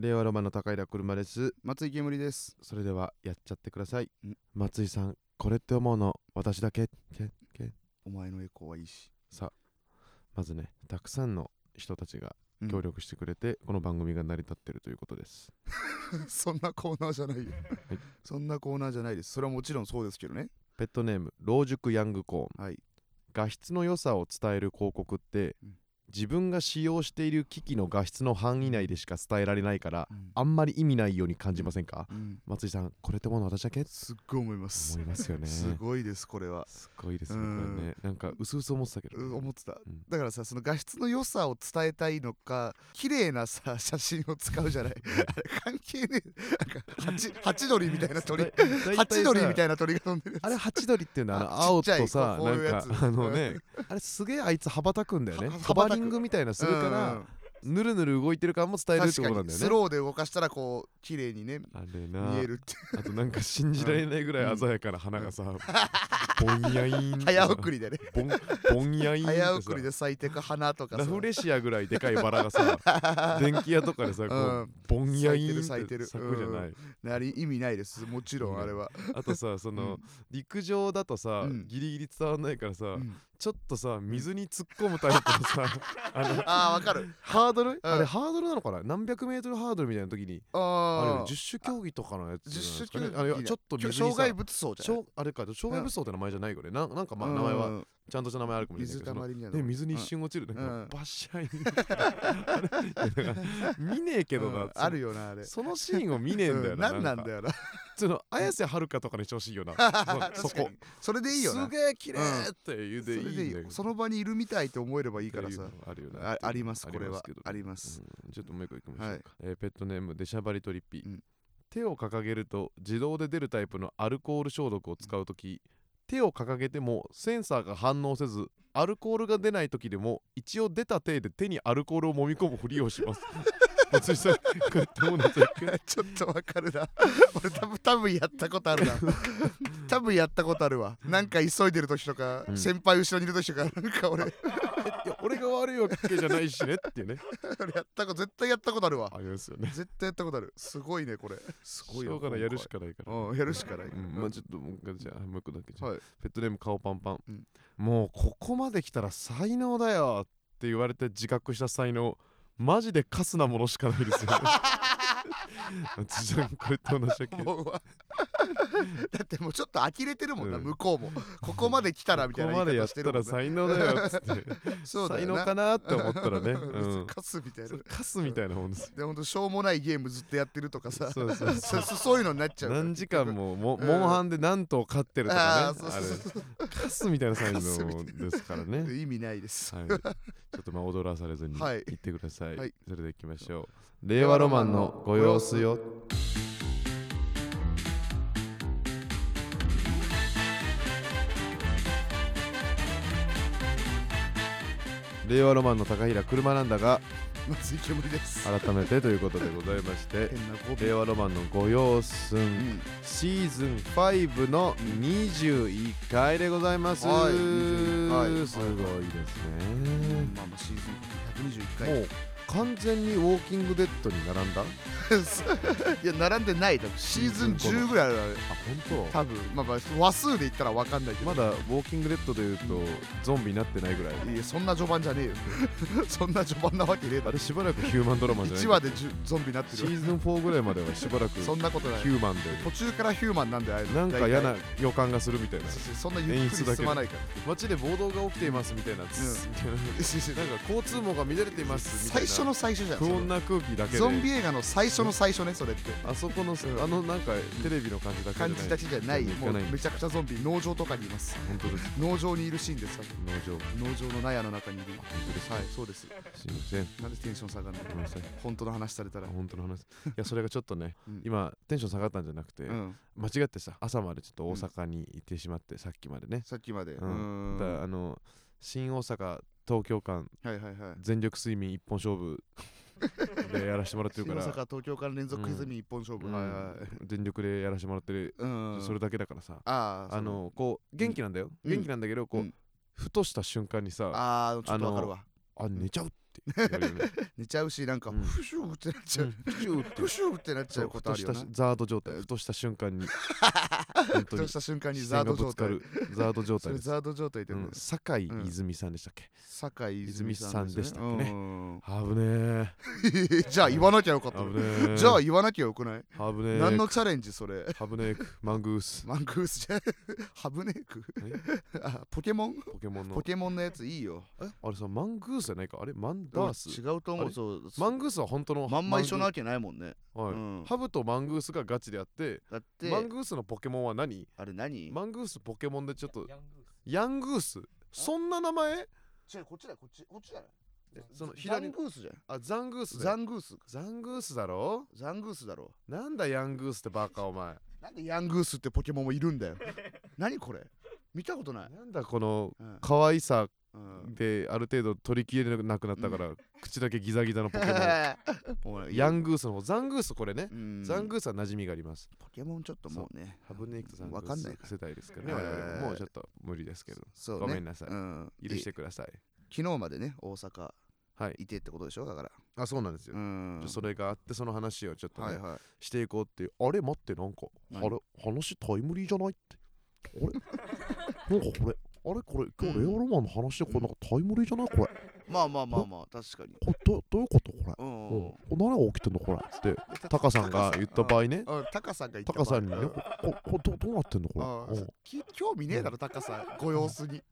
令和ロマンの高平車です松井煙です。それではやっちゃってください。ん。松井さんこれって思うの？私だけ？け？け？お前のエコーはいいし。さあまずねたくさんの人たちがうん。協力してくれて、この番組が成り立ってるということです。そんなコーナーじゃないよ、そんなコーナーじゃないです。それはもちろんそうですけどね。ペットネーム老熟ヤングコーン。はい。画質の良さを伝える広告って、うん自分が使用している機器の画質の範囲内でしか伝えられないからうん。あんまり意味ないように感じませんか、うん。松井さんこれってもの私だけ？すっごい思います。思いますよね。すごいですこれは。すごいですねこうん。れね。なんか薄々思ってたけどね、う思ってた、んだからさその画質の良さを伝えたいのか綺麗なさ写真を使うじゃない。関係ねえ。なんかハチハチドリみたいな鳥。ハチドリみたいな鳥が飛んでるあれハチドリっていうのは青とさなんかあのねあれすげえあいつ羽ばたくんだよね。はホバリングみたいなするかうんらぬるぬる動いてる感も伝えるってことなんだよね。に。スローで動かしたらこう綺麗にねあれな。見えるってあとなんか信じられないぐらい鮮やかな花がさ、ぼんやいーん早送りでね。ぼんぼんやいーん早送りで咲いてく花とかさ。ラフレシアぐらいでかいバラがさ 電気屋とかでさこう、うん。ぼんやいーん咲いてるって咲くじゃない、なり意味ないです。もちろんあれは、あとさその、うん。陸上だとさ、うん。ギリギリ伝わんないからさ、うん。ちょっとさ水に突っ込むタイプのさ あのああわかる。ハ ードル、あうん。れハードルなのかな？何百メートルハードルみたいな時に。あれああ十種競技とかのやつ十種競技。あれちょっと障害物走じゃなあれか。障害物走って名前じゃないよね。ななんかまあ名前は。うんちゃんとした名前あるかもしれない水たまりみたいなで水に一瞬落ちるなん。うんかバッシャイン見ねえけどうなん。あるよなあれ。そのシーンを見ねえんだよなうん。なんなんだよよなその綾瀬はるかとかにしてほしいよな。そそこ。それでいいよな。すげえ綺麗って言うでいいよ。その場にいるみたいと思えればいいからさ。あるよねあありますこれは。あります。うん。ちょっともう一個いきましょうか、はい。えーペットネームデシャバリトリッピー、うん。手を掲げると自動で出るタイプのアルコール消毒を使うとき、手を掲げてもセンサーが反応せずアルコールが出ない時でも一応出た手で手にアルコールを揉み込むふりをします。松井さんこうやってもらってちょっとわかるな。俺多分多分やったことあるな。多分やったことあるわ。なんか急いでる時とか、うん。先輩後ろにいる時とかなんか俺いや俺が悪いわけじゃないしねっていうね。俺やったこと絶対やったことあるわ。ありますよね。絶対やったことある。すごいねこれ。すごいよ。しょうがないやるしかないから。うんやるしかない、うん、まあちょっともう一回じゃあもう一個だけじゃあ。はい。ペットネーム顔パンパン、うん。もうここまで来たら才能だよって言われて自覚した才能マジでカスなものしかないですよね 松井さんこれと同じだけもう だってもうちょっと呆れてるもんな、うん。向こうも。ここまで来たらみたいな言いここまでやっ方してるもんら才能だよっつって。そうだよな。才能かなって思ったらね、うん、カスみたいな。カスみたいなもんですでほんとしょうもないゲームずっとやってるとかさ。そうそうそう。そそういうのになっちゃうから何時間ももうん。モンハンで何頭飼ってるとかあーそうそうそう。れカスみたいな才カスみ能たいなですからね意味ないです。はい、ちょっとまあ踊らされずにはい。言ってください。はい。それでは行きましょう。令和ロマンのご様子よ。令和ロマンの高平車なんだが松井煙です。改めてということでございまして変な語尾。令和ロマンのご様子うん。シーズン5の21回でございます、はい。21回。すごいですね。まあまあシーズン121回。もう完全にウォーキングデッドに並んだ？いや並んでない。多分シーズン10ぐらいあるあ本多分。まあまあ話数で言ったら分かんないけど。当まだウォーキングデッドでいうとゾンビになってないぐらい。いやそんな序盤じゃねえよ。そんな序盤なわけねえだろ。あれしばらくヒューマンドラマじゃない1話でゾンビになってるシーズン4ぐらいまではしばらくヒそんなことない。ューマンで。途中からヒューマンなんであれなんか嫌な予感がするみたいな。そそんなゆっくり進まないから。街で暴動が起きていますみたいな。つみたいななんか交通網が乱れていますみたいな。最初の最初じゃん不穏な空気だけで。ゾンビ映画の最初の最初ねそれって。あそこのあのなんかテレビの感じだけじゃない。感じだけじゃない。もうめちゃくちゃゾンビ農場とかにいます。本当です。農場にいるシーンですか農場。農場の納屋の中にいる本当です。はいそうです。すいません。なんでテンション下がるの？ごめんなさい。本当の話されたら。本当の話。いやそれがちょっとねうん。今テンション下がったんじゃなくてうん。間違ってさ朝までちょっと大阪に行ってしまってさっきまでね。さっきまで。ううんん。だあの新大阪東京間はいはいはい。全力睡眠一本勝負でやらせてもらってるから。新大阪東京から連続クイズミ一本勝負、うん。はいはい。全力でやらせてもらってる。うん。それだけだからさ。あああのこう元気なんだよ。うん。元気なんだけどこううん。ふとした瞬間にさああちょっとわかるわ、あ寝ちゃうっって言われるね寝ちゃうしなんかうん。フシューってなっちゃう。うん。プシューってフシューってなっちゃそううことあるよザード状態。ふとした瞬間に。本当に。ふとした瞬間に視ザード状態。線がぶつかる。ザード状態ザード状態でうん酒井泉さんでしたっけ酒井泉さんでしたっけね。ね危ね じゃあ言わなきゃよかったじゃあ言わなきゃよくない？何のチャレンジそれ？危ねえマングース。マングースじゃ。ハブネークポケモン？ポケモンの。ポケモンのやついいよ。え？あれさマングースじゃないか？あれマンダース？違うと思う。そうマングースは本当のまんま一緒なマわけないもんね。ハブとマングースがガチであってだって。マングースのポケモンは何？あれ何？マングースポケモンでちょっと。ヤングース。そんな名前？違うこっちだこっちこっちだえそのザ左ングースじゃん。あザングースザングース。ザングースだろ？ザングースだろ。なんだヤングースってバカお前。なんでヤングースってポケモンもいるんだよ。何これ？見たことない。なんだこのうん。可愛さうん。である程度取り切れなくなったから、口だけギザギザのポケモン。ヤングースの方。ザングースこれね、うん。ザングースは馴染みがあります。ポケモンちょっともうねハブネイクとザングわかんないース世代ですからねももうちょっと無理ですけど。そうね。ごめんなさい。うん。許してください昨日までね大阪はい。いてってことでしょ？だから。あそうなんですよ、うん。それがあってその話をちょっとね、はいはい。していこうっていう。あれ待ってなんかあ何れ話タイムリーじゃないって。あれ？なんかこれあれ？これ今日レアロマンの話でこれなんかタイムリーじゃない？これ。まあまあまあまあ確かに。これどどういうこと？これ。うんうん、これ何が起きてんの？これ。って タカさんが言った場合ね。うん。タカさんが言ったタカさんにねこここどどうなってんの？これ。あうんき興味ねえだろタカさん。ご様子に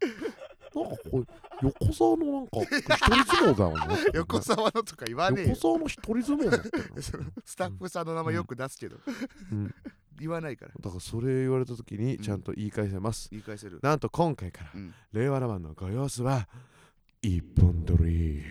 なんかこれ横沢のなんか一人相撲だよね。横沢のとか言わねえよ。横沢の一人相撲だ スタッフさんの名前よく出すけど。うん。言わないから。だからそれ言われた時にうん。ちゃんと言い返せます、言い返せる。なんと今回からうん。令和ロマンのご様子は一本撮り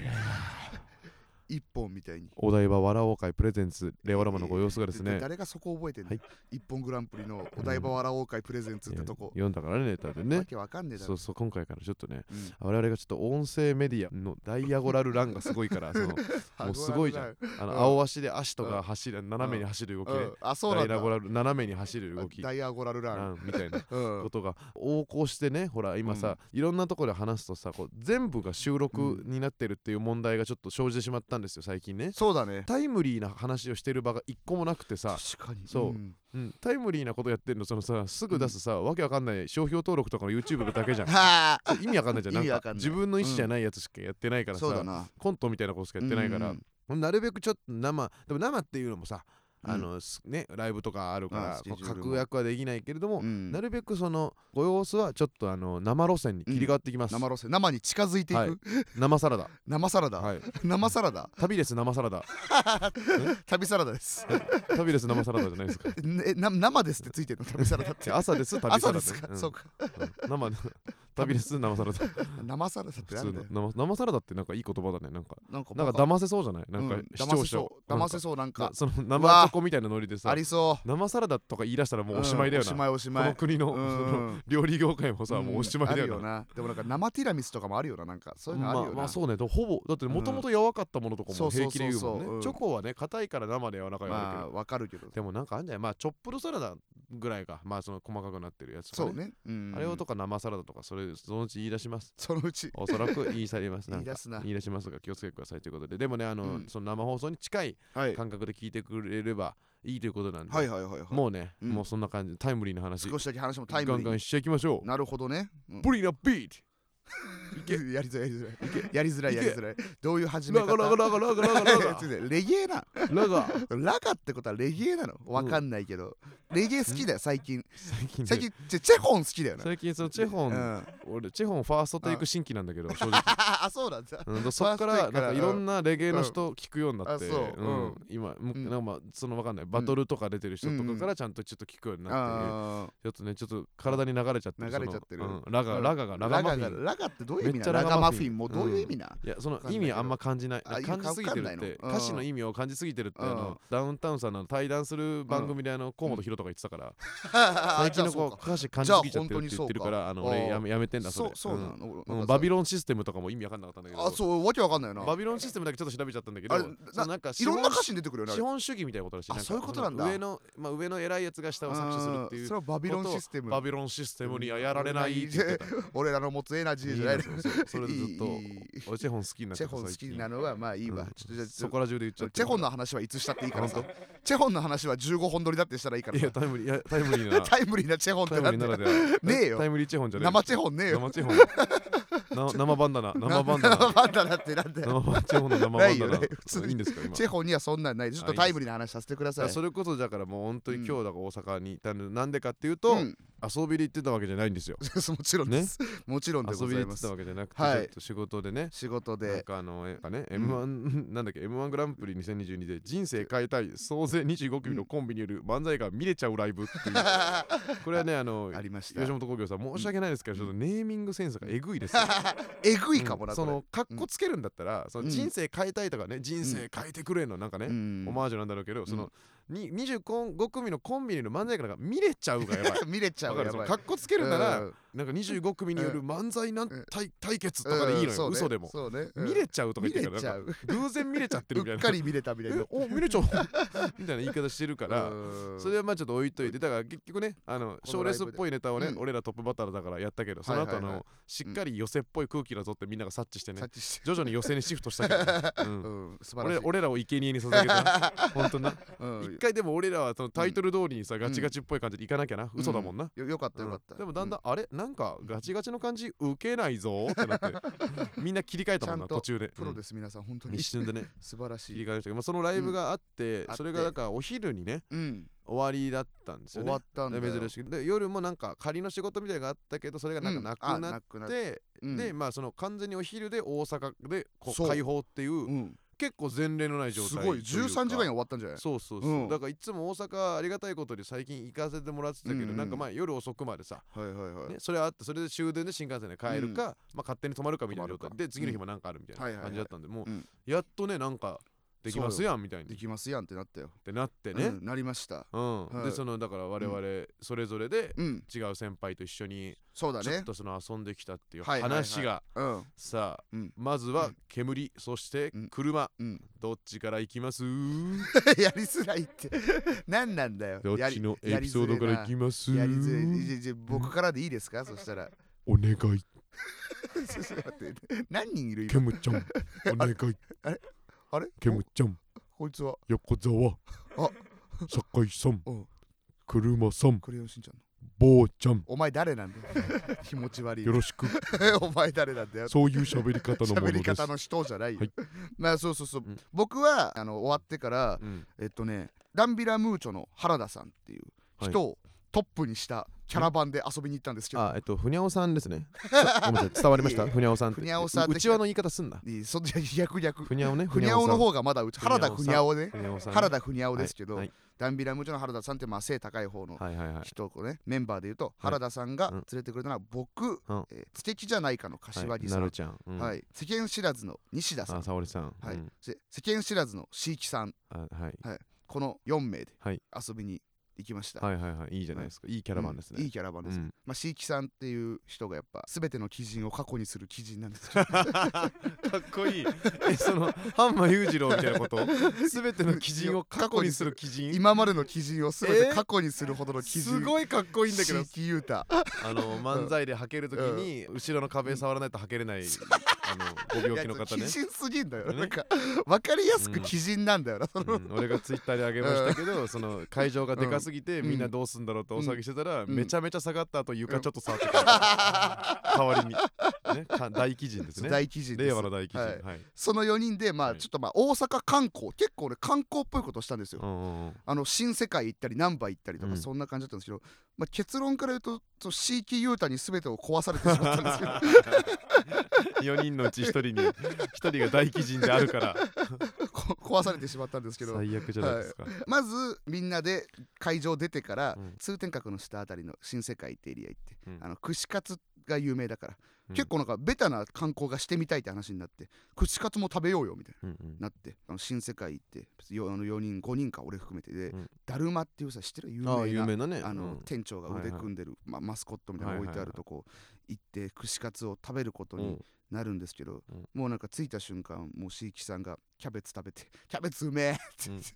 一本みたいに。お台場わらおう会プレゼンツ。令和ロマンのご様子がですね。誰がそこ覚えてんの？はい。一本グランプリのお台場わらおう会プレゼンツってとこ。読んだからねネタでわねけわかんねえだろ。そうそう今回からちょっとねうん我々がちょっと音声メディアのダイアゴラルランがすごいからその もうすごいじゃん。あのうん。青足で足とか走る斜めに走る動きね。うん。あそうなんだ。ダイアゴラル斜めに走る動き。ダイアゴラルラン。みたいな うん。ことが横行してねほら今さ、いろんなところで話すとさこう全部が収録になってるっていう問題がちょっと生じてしまったんですよ最近ね。そうだね。タイムリーな話をしてる場が一個もなくてさ、確かに。そう。ん。うん、タイムリーなことやってんのそのさすぐ出すさ、わけわかんない商標登録とかの YouTube だけじゃん。はあ。意味わかんないじゃん。なんか自分の意思じゃないやつしかやってないからさ、そうだな。コントみたいなことしかやってないから、うんなるべくちょっと生でも生っていうのもさうんあの、すねライブとかあるかあら確約はできないけれども、うん。なるべくそのご様子はちょっとあの生路線に切り替わってきます、生路線生に近づいていはい。く生サラダ。生サラダ。はい。生サラダ。旅です生サラダ。旅サラダです。旅です生サラダじゃないですか。ねな生ですってついてるの？旅サラダって。朝です旅サラダ。朝ですか？うん。そうか。うん。生旅です生サラダ生サラダって普通の。生生サラダってなんかいい言葉だね。なんかなんかなんか騙せそうじゃない？なんかうん。視聴者。騙せそう。なんか。な そのう生わチョコみたいなノリでさありそ生サラダとか言い出したらうもうおしまいだよんおしな、まいおしまい。この国の,、料理業界もさ、もうおしまいだよな。な。でもなんか生ティラミスとかもあるよな。なんかそういうのあるよな、まあまあそうね。ほぼだってもともと柔かったものとかも平気で言うもんね。チョコはね硬いから生で柔らかいわけまあわかるけど。でもなんかあんじゃない？まあチョップドサラダぐらいがまあその細かくなってるやつとか、そうね、うん。あれをとか生サラダとかそれそのうち言い出します。そのうち。おそらく言い去ります。言い出すな。言い出しますが気をつけてくださいということで。でもねあの、うん。その生放送に近いはい。感覚で聞いてくれればいいということなんで、はいはいはいはい。もうね、うん。もうそんな感じタイムリーな話。少しだけ話もタイムリー。にガンガンしちゃいきましょう。なるほどね、うん。ブリナビートやりづらいやりづらい。やりづらいいけ。やりづらい。どういう始めラ方ガラガラガラガラ。ガラガつうねレゲエな。ラガ。ラガってことはレゲエなの？わかんないけど、レゲエ好きだよ最近。最近ね。最近チェホン好きだよな。最近そのチェホン、うん。俺チェホンファーストテイク新規なんだけど正直。あそうなんだ。うん、そっからなんかいろんなレゲエの人聞くようになって、うん。今、なんかまあそのわかんない。バトルとか出てる人とかからちゃんとちょっと聞くようになって、あちょっとねちょっと体に流れちゃってる。流れちゃってる。ラガ、うん。ラガがーラガラガマフィンガってどういう意味めっちゃなのラガマフィンもどういう意味な、いやその意味あんま感じない。あ感じすぎてるって。うん。歌詞の意味を感じすぎぎてるってあうん。のダウンタウンさんの対談する番組であの河本大とか言ってたから。あ 最近のこう歌詞感じすぎちゃってるって言ってるからあの俺やめやめてんだそれ。そうそうなうん。のうんバビロンシステムとかも意味わかんなかったんだけど。あそうわけわかんないよな。バビロンシステムだけちょっと調べちゃったんだけどなんかいろんな歌資詞に出てくるよね資本主義みたいなことらしい。そういうことなんだ。上のまあ上の偉いやつが下を搾取するっていううん。それはバビロンシステム。バビロンシステムにはやられない 俺らの持つエナジーじゃないいいね それでずっと。俺チェホン好きになチェホン好きなのはまあいいわ、うんちょっとじゃあそこら中で言っちゃってチェホンの話はいつしたっていいから。さ本チェホンの話は15本撮りだってしたらいいから。さいやタイムリータイムリーなタイムリーなチェホンってなねえよ。タイムリーチェホンじゃねえ生チェホンねえよ。生チェホン。な 生バンダナ。生バンダナ。生バンダナってなんだよ。生チェホンの生バンダナ。ね普通に。いいんですか今。チェホンにはそんなんない。ちょっとタイムリーな話させてください。それこそだからもう本当にうん今日だから大阪にいたのなんでかっていうと、うん遊びで行ってたわけじゃないんですよ。もちろんです、もちろんで遊びで行ってございますたわけじゃなくて、はい。ちょっと仕事でね仕事なんでかあのえかね、うん。M1 なんだっけ M1 グランプリ2022で人生変えたい総勢25組のコンビによる漫才が見れちゃうライブっていう、これはねあのありました。吉本興業さん申し訳ないですけど、ちょっとネーミングセンスがえぐいですよ。えぐいかもな、そのかっこつけるんだったら、その人生変えたいとかね人生変えてくれのなんかね、うん。オマージュなんだろうけど、そうん。のに25組のコンビニの漫才からが見れちゃうがやばい。見れちゃうやばい。かっこつけるなら、うんなんか25組による漫才なんうん。対対決とかでいいのよ、嘘でも、そうね、うん。見れちゃうとか見言ってるから偶然見れちゃってるみたい うなっかり見れたみたいな。お見れちゃう。みたいな言い方してるから、うん。それはまあちょっと置いといて。だから結局ねあの賞レースっぽいネタをね、うん。俺らトップバッターだからやったけどその後あの、しっかり寄せっぽい空気だぞってみんなが察知してね徐々に寄せにシフトしたけど俺俺らを生贄に捧げた 本当な。うん。一回でも俺らはそのタイトル通りにさ、ガチガチっぽい感じでいかなきゃな、嘘だもんな、よよかったよかった、うん。でもだんだん、あれ？なんかガチガチの感じ受けないぞってなって みんな切り替えたもんな途中で。プロです、皆さん本当うんに。一瞬でね。素晴らしい。切り替えましたけど、まあ、そのライブがあって、うん。それがだからお昼にねうん。終わりだったんですよね。終わったんだ珍しく。で夜もなんか仮の仕事みたいなのがあったけどそれがなんかなくなって、うん。でまあその完全にお昼で大阪でこそうう。開放っていううん結構前例のない状態すごい。とうか。13時間に終わったんじゃない？そうそうそう、うん。だからいつも大阪ありがたいことに最近行かせてもらってたけど、うん。うんなんかまあ夜遅くまでさ、はいはいはい、ね、それあってそれで終電で新幹線で帰るか、まあ勝手に泊まるかみたいな状態。で次の日もなんかあるみたいな感じだったんでもううん。やっとねなんかできますやんみたいに。でっきますやんってなったよ。てなってね、うんなりました。うん。はい。でそのだから我々それぞれでうん。違う先輩と一緒にそうだね。ちょっとその遊んできたっていうはいはいはい。話がうん。さあうん。まずは煙そしてうん。車。うん。どっちから行きます？やりづらいって。何なんだよ。どっちのエピソードから行きます？やりづらい。じゃじゃ僕からでいいですか？そしたら。お願い。ちょっと待って。何人いるケ今ムちゃんお願い。あれ？あれ？ケムちゃん。こいつは？横澤あ。酒井さん。うん。車さん。クレヨンしんちゃんの。坊ちゃん。お前誰なんだよ。気持ち悪い。よろしく。お前誰なんだよ。そういう喋り方のもの喋りです方の人じゃないよ、はい。まあそうそうそう、うん。僕はあの終わってからうん。えっとねダンビラムーチョの原田さんっていう人をトップにしたキャラバンで遊びに行ったんですけど、あえっとふにゃおさんですね。さごめんなさい。伝わりました？ふにゃおさんふにゃおさんううちわの言い方すんな。いいそいや逆逆。ふにゃおね？ふにゃおの方がまだうち原田ふにゃおね？原田ふにゃおですけど、はい。ダンビラムーチョの原田さんってまあ背高い方の人をねメンバーでいうと原田さんがうん。連れてくれたのは僕、素敵じゃないかの柏木さん、はいなるちゃん。うん。世間知らずの西田さん。あ沙織さん。はい。世間知らずの椎木さん。あはい。この4名ではい。遊びに行きました、はいはいはい。いいじゃないですか。い。いキャラバンですね。うん。いいキャラバンです、うん。まあ椎木さんっていう人がやっぱ全ての鬼人を過去にする鬼人なんです かっこいい。えそのハンマー裕次郎みたいなこと？すべての鬼人を過去にする鬼人今までの鬼人を全てえ過去にするほどの鬼人すごいかっこいいんだけど。椎木優太あの漫才で履けるときに後ろの壁触らないと履けれない あのご病気の方ね。鬼人すぎんだよ、ね。なんか分かりやすくうん鬼人なんだよな、その。うん。俺がツイッターであげましたけど、その会場がでかすぎて、うん。みんなどうすんだろうって大騒ぎしてたら、うん。めちゃめちゃ下がった後床ちょっと触ってくれた、代わりに、ね、か大鬼人ですね。大鬼人令和の大鬼人、ははい。いその4人でまあはい。ちょっとまあ大阪観光。結構俺観光っぽいことしたんですよ、あの新世界行ったり難波行ったりとかうん。そんな感じだったんですけど、まあ、結論から言うとそう椎木優太に全てを壊されてしまったんですけど。4人のうち1人に1人が大鬼人であるから。こ 壊されてしまったんですけど。最悪じゃないですか、まずみんなで会場出てから、うん。通天閣の下あたりの新世界ってエリア行って、うん。あの串カツが有名だから、うん。結構なんかベタな観光がしてみたいって話になって串カツも食べようよみたいうんうん。ななってあの新世界行ってよあの4人5人か俺含めてで、うん。だるまっていうさ知ってる？有名なああ有名なね。あの、うん。店長が腕組んでる、まあ、マスコットみたいなの置いてあるとこ行って串カツを食べることになるんですけど、うん。もうなんか着いた瞬間もう椎木さんがキャベツ食べて「キャベツうめえ!」って言って、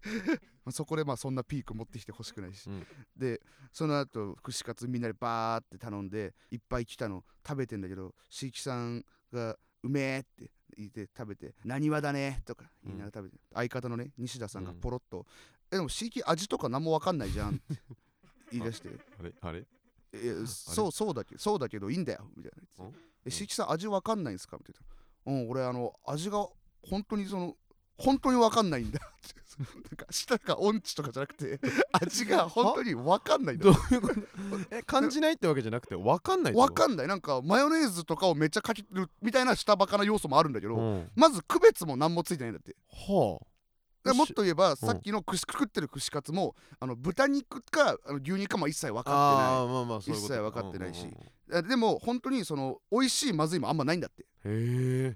まあそこでまあそんなピーク持ってきてほしくないし、うん。でその後串カツみんなでバーって頼んでいっぱい来たの食べてんだけど椎木さんが「うめえ!」って言って食べて「なにわだね!」とか言いながら食べて、相方のね西田さんがポロッと「えでも椎木味とか何も分かんないじゃん」って言い出して。あれ？あれ「えそうそうだけどそうだけどいいんだよ」みたいな言って「え椎木さん味わかんないんすか?」みたいな「うん俺あの味が本当にその本当にわかんないんだ」って。なんか舌が音痴とかじゃなくて味が本当にわかんないんだどういうこと？え感じないってわけじゃなくて分かんないわかんない。なんかマヨネーズとかをめっちゃかけてるみたいな下バカな要素もあるんだけど、うん。まず区別も何もついてないんだって。はでもっと言えばさっきの串食ってる串カツもあの豚肉かあの牛肉かも一切分あかあーまあまあそういうこと。一切分かってないし。でも本当にその美味しいまずいもあんまないんだって。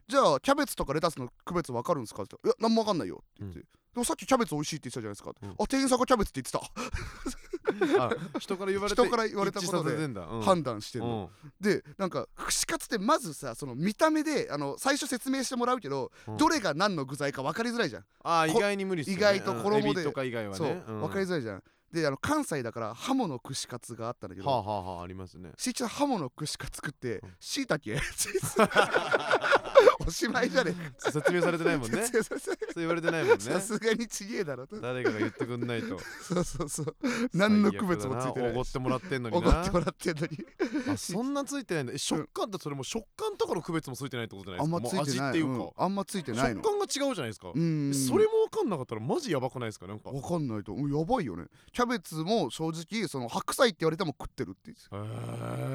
じゃあキャベツとかレタスの区別分かるんですかって言ったらいや何も分かんないよって言って、うんでもさっきキャベツ美味しいって言ってたじゃないですか、うん。あ店員さんがキャベツって言ってた、あ人から言われて人から言われたことで判断してるの、うん。でなんか串カツってまずさその見た目であの最初説明してもらうけど、うん。どれが何の具材か分かりづらいじゃん、こあー意外に無理っすよね。意外と衣で。とか以外はそう、ねうん。分かりづらいじゃん。であの関西だからハモの串カツがあったんだけど、はあはあはあありますね。しーちゃんハモの串カツ食ってうん。しいたけ おしまいじゃねえか。説明されてないもんね。そう言われてないもんね。さすがにちげえだろと。誰かが言ってくんないと。そうそうそう。何の区別もついてない。おごってもらってんのにな。おごってもらってんのに。あそんなついてないんだ。え食感ってそれも食感とかの区別もついてないってことじゃないあんですか？もうまついてない。味っていうか、うん。あんまついてないの。食感が違うじゃないですか、うん。それも分かんなかったらマジやばくないですか？なんか。わかんないと。うんやばいよね。キャベツも正直その白菜って言われても食ってるって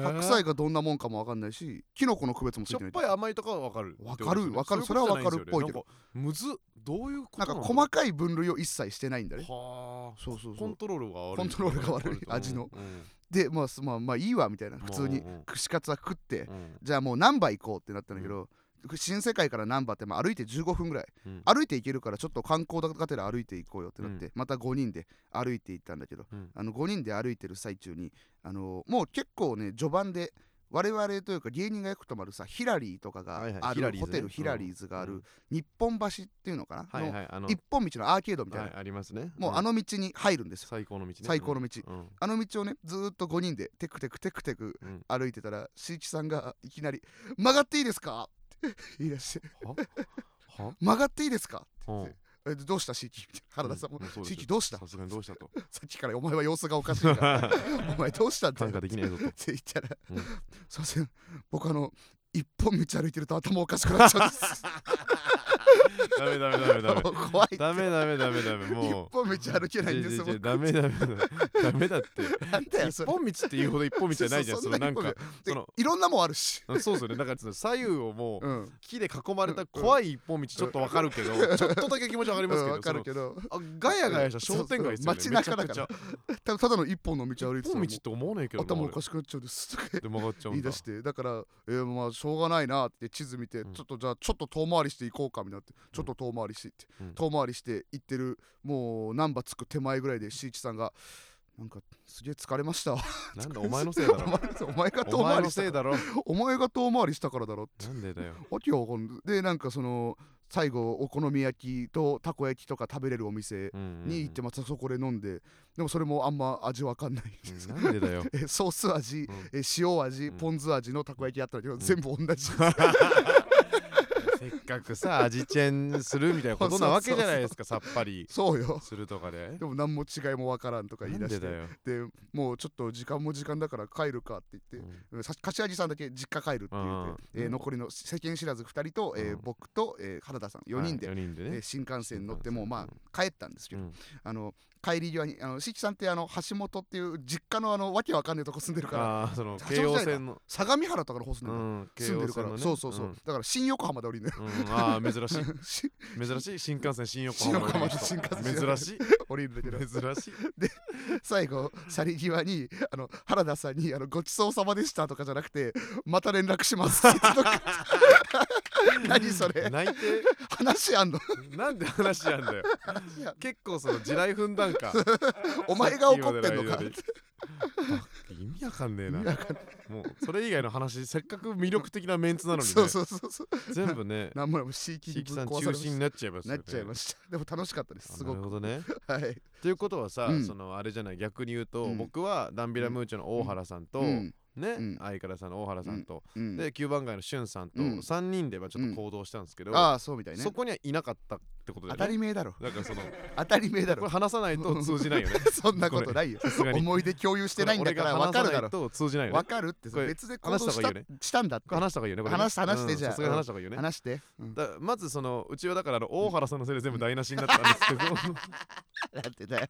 白菜がどんなもんかもわかんないしキノコの区別もついないしてょっぱい甘いとかは分かるわかるわかる。それはわかるっぽいけど。むずっどういうことなんかの？細かい分類を一切してないんだね。はあ。そうそうそう。コントロールが悪い。コントロールが悪い。うん。味の。うん。でまあすまあまあいいわみたいな。普通に串カツは食ってうん。じゃあもう難波行こうってなったんだけど、新世界から難波ってまあ歩いて15分ぐらい、うん。歩いて行けるからちょっと観光がてら歩いて行こうよってなって、うん。また5人で歩いて行ったんだけど、うん。あの5人で歩いてる最中にあのもう結構ね序盤で我々というか芸人がよく泊まるさヒラリーとかがはいはいあるホテルヒラリーズがある、うん。日本橋っていうのかな、はいはいあのの一本道のアーケードみたいな、はいありますね。もうあの道に入るんですよ、最高の道ね。最高の道。うん。あの道をねずーっと5人でテクテクテクテクうん。歩いてたらしいちさんがいきなり「曲がっていいですか?」って言い出して。は？は「曲がっていいですか?」うんえどうした？しいきみたいな。原田さんもうそうです。しいきどうした？さすがにどうしたと。さっきからお前は様子がおかしいから お前どうしたんだよ感化できないぞと。って言ったらうん「すいません。僕あの一本道歩いてると頭おかしくなっちゃうんです」ダメダメダメダメ。怖いダメダメダメダメ。一もう。本道歩けないんです違う違う違う僕ダメ。ダメダメダメだって一本道っていうほど一本道じゃないじゃんそのなんかその。いろんなもんあるし。そうですよね。だから左右をもううん。木で囲まれた怖い一本道ちょっとわかるけど ちょっとだけ気持ちわかりますけどうんわかるけど。ガヤガヤした商店街ですよね。街中だから。たただの一本の道歩いてたら一本道って思わないけどな頭お俺かしくなっちゃうんです。で曲がっちゃうんだ。言い出して。だからえーまあしょうがないなって地図見て、うん。ちょっとじゃあちょっと遠回りしていこうかみたいなってちょっと遠回りしていって、うん。遠回りして行ってるもう難波つく手前ぐらいでしいちさんがなんかすげえ疲れましたわ。なんだお前のせいだおろ。前 お前が遠回りした。だろ。お前が遠回りしたからだろって。なんでだよ。でなんかその最後お好み焼きとたこ焼きとか食べれるお店に行ってまたそこで飲んででもそれもあんま味わかんない。でだよ。えソース味、うん。え塩味、うん。ポン酢味のたこ焼きあったんだけど、全部同じ せっかくさ味チェンするみたいなことなわけじゃないですか さっぱり。そうよ。するとかで。でも何も違いもわからんとか言い出して。でだよでもうちょっと時間も時間だから帰るかって言って、うん。さ柏木さんだけ実家帰るって言って、うんえー残りの世間知らず2人と、えーうん。僕と、えー原田さん4人で、はい四人でね。えー新幹線に乗ってもうまうんあ帰ったんですけど、うん。あの帰り際にあのしきさんってあの橋本っていう実家のあのわけわかんないとこ住んでるからああその京王線の。相模原とかの方住んでるうん住んでるから、そうそうそう、だから新横浜で降りるのよ。うん。うん、ああ珍しい。し珍しい。新幹線新横新浜横浜で新幹線。珍しい。降りるんだけど珍しい。最後去り際にあの原田さんにあの「ごちそうさまでした」とかじゃなくて「また連絡します」って言ってとか 何それ。泣いて。話あんの？なんで話やんだよ。結構その地雷踏んだんか。お前が怒ってんのか。意味わかんねえな。もうそれ以外の話せっかく魅力的なメンツなのにね。そうそうそうそう全部ねなんももう地域に地域さん中心になっちゃいますよね。たなっちゃいました。でも楽しかったです。あすごくなるほどね。はい。ということはさ、うん。そのあれじゃない逆に言うと、うん。僕はダンビラムーチョの大原さんと、うんね、うん。相方さんの大原さんと、うん。で9番街のしゅんさんとうん。3人でまあちょっと行動したんですけど、ああそうみたいね。そこにはいなかったってことだ当たり前だろ。だからその 当たり前だこれろ話さないと通じないよね。そんなことないよ。さすがに思い出共有してないんだから分かるだろ。通じないよね。分かるってこれ別で行動した話した方がいいよしたんだって。これ話した方がいいよねこれ。ね話す話してじゃあ。うんさすがに話した方がいいよね。話して。うん。だまずそのうちはだからあの大原さんのせいで全部台無しになったんですけどなんでだよ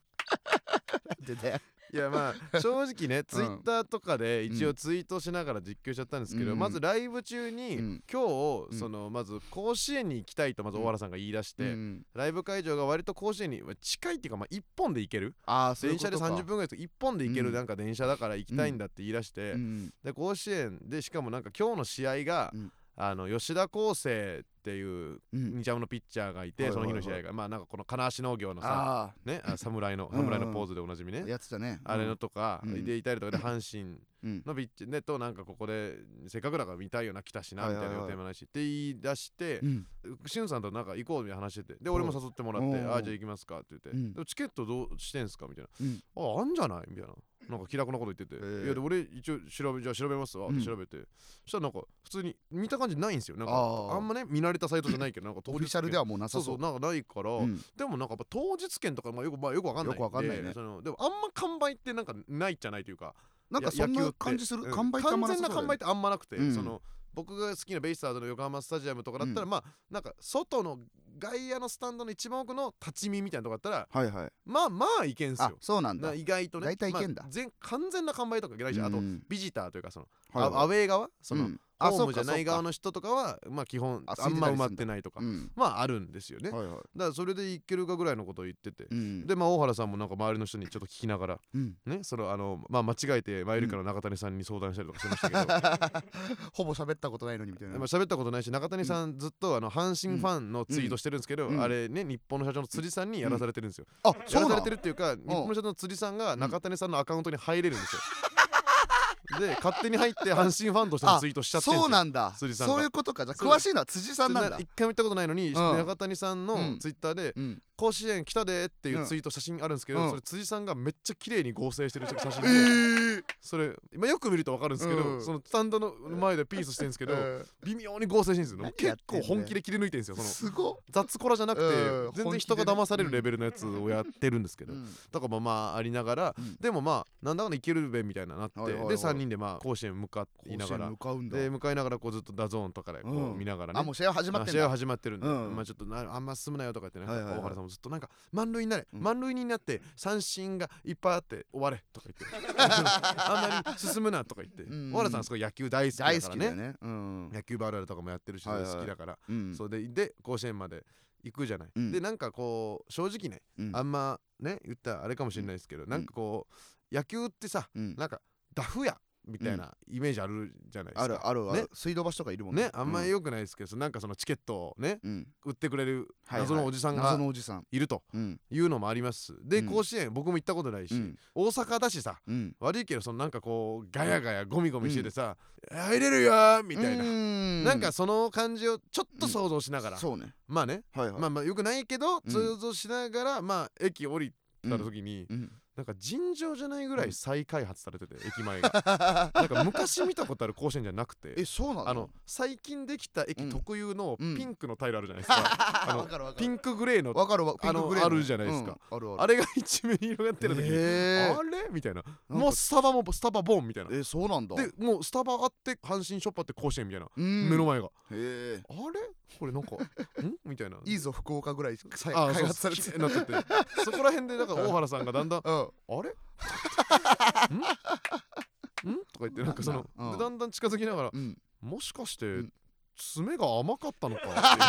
なんでだよいやまあ正直ねツイッターとかで一応ツイートしながら実況しちゃったんですけど、うんまずライブ中に、うん。今日うん。そのまず甲子園に行きたいとまず大原さんが言い出して、うんライブ会場が割と甲子園に近いっていうかまあ1本で行ける。電車でことか。30分ぐらいです。1本で行けるうん。なんか電車だから行きたいんだって言い出して、うん。で甲子園でしかもなんか今日の試合が、うんあの吉田康生っていううん。日ハムのピッチャーがいて、その日の試合が。まあなんかこの金足農業のさあねあ侍の侍のポーズでおなじみね、あやってたね。あれのとか、うん。でいたりとかで阪神うんのピッチねとなんかここでせっかくだから見たいよな来たしなみたいな予定もないしって言い出してう、ん。しゅんさんとなんか行こうみたいな話しててで俺も誘ってもらってうん。ああじゃあ行きますかって言って、チケットどうしてんすかみたいな、うん。ああんじゃないみたいななんか気楽なこと言ってて、ーいやで俺一応調べじゃあ調べますわ。って調べて、そしたらなんか普通に見た感じないんですよ。なんかあんまね見慣れたサイトじゃないけどなんか 当日オフィシャルではもうなさそう。うそそうなんかないから、うん。でもなんかやっぱ当日券とか、まあ、よくまあよくわかんないよくわかんないね。そのでもあんま完売ってなんかないじゃないというか。なんかそんな感じするうん。完売ってあんま完全な完売ってあんまなくて、うん。その僕が好きなベイスターズの横浜スタジアムとかだったら、まあなんか外の外野のスタンドの一番奥の立ち見みたいなとこだったらはいはい。まあまあいけんすあよそうなんだ。な意外とね。大体いけんだ。まあ全完全な完売とかいけないし、あとうん。ビジターというかその、はいはい。アアウェー側？その、うんあホームじゃない側のの人とかはまあ基本ああんま埋まってないとか、うん。まああるんですよね、はいはい。だからそれでいけるかぐらいのことを言ってて、うん。でまあ大原さんもなんか周りの人にちょっと聞きながらうん。ねそのあのまあ間違えてマイルカの中谷さんに相談したりとかしましたけど、ほぼ喋ったことないのにみたいな。まあ喋ったことないし中谷さんずっとあの阪神ファンのツイートしてるんですけど、うん。あれね日本の社長の辻さんにやらされてるんですよ、あやらされてるっていうか日本の社長の辻さんが中谷さんのアカウントに入れるんですよ で勝手に入って阪神ファンとしてのツイートしちゃってるんですよ。そうなんだ。辻さんが。そういうことか。じゃ詳しいのは辻さんなんだ。一回も行ったことないのに、ん。中谷さんのうんツイッターでうん「甲子園来たで」っていうツイート写真あるんですけど、うん。それ辻さんがめっちゃ綺麗に合成してる写真えで、ー。それ今よく見ると分かるんですけど、うん。そのスタンドの前でピースしてるんですけど、え微妙に合成してるんですよ。結構本気で切り抜いてるんですよその。すごっ雑コラじゃなくて、うん。全然人が騙されるレベルのやつをやってるんですけど、うん。とかもまあありながら、うん。でもまあなんだかんだいけるべみたいななって、で3人でまあ甲子園向かいながら向かうんだ。で向かいながらこうずっと DAZN とかでこううん。見ながらね、あもう試合始まってんだ。試合は始まってるんで、うんまあちょっとなあんま進むなよとか言ってね、大原さんもずっとなんか満塁になれ、うん。満塁になって三振がいっぱいあって終われとか言って。あんまり進むなとか言って、うん大原さんはすごい野球大好きだからね。ね。うん。野球バールとかもやってるし、好きだから、うん。それでで甲子園まで行くじゃない、うん。でなんかこう正直ね、うん。あんまね言ったらあれかもしれないですけど、なんかこう野球ってさうん。なんかダフやみたいなイメージあるじゃないですか、あるあるあね。る水道橋とかいるもんね。あんまりよ良くないですけど、なんかそのチケットをねうん。売ってくれる謎のおじさんが謎のおじさん。いるとうん。いうのもあります。で、うん。甲子園僕も行ったことないし、うん。大阪だしさうん。悪いけどそのなんかこうガヤガヤゴミゴミしててさ、入れるよーみたいな、ななんかその感じをちょっと想像しながら、そうね。まあね。はいはい。まあまあよくないけどうん。想像しながら、まあ駅降りた時に、うんなんか尋常じゃないぐらい再開発されてて、駅前が。なんか昔見たことある甲子園じゃなくて。えそうなの？あの最近できた駅特有のうん。ピンクのタイルあるじゃないですか、あのピンクグレーのわかるわあのあるじゃないですか。うん。あるある。あれが一面に広がってる時に、へー。あれ？みたいな。なんかもうスタバもスタバボンみたいな。えそうなんだ。でもうスタバあって阪神ショップあって甲子園みたいな、うん。目の前が。へえあれ？これなんか ん？みたいな。いいぞ福岡ぐらい開発されてなってて。そこら辺でだから大原さんがだんだんうんあれ？ん？ん？とか言ってなんかその、うん。でだんだん近づきながらうん。もしかして、うん。爪が甘かったのか？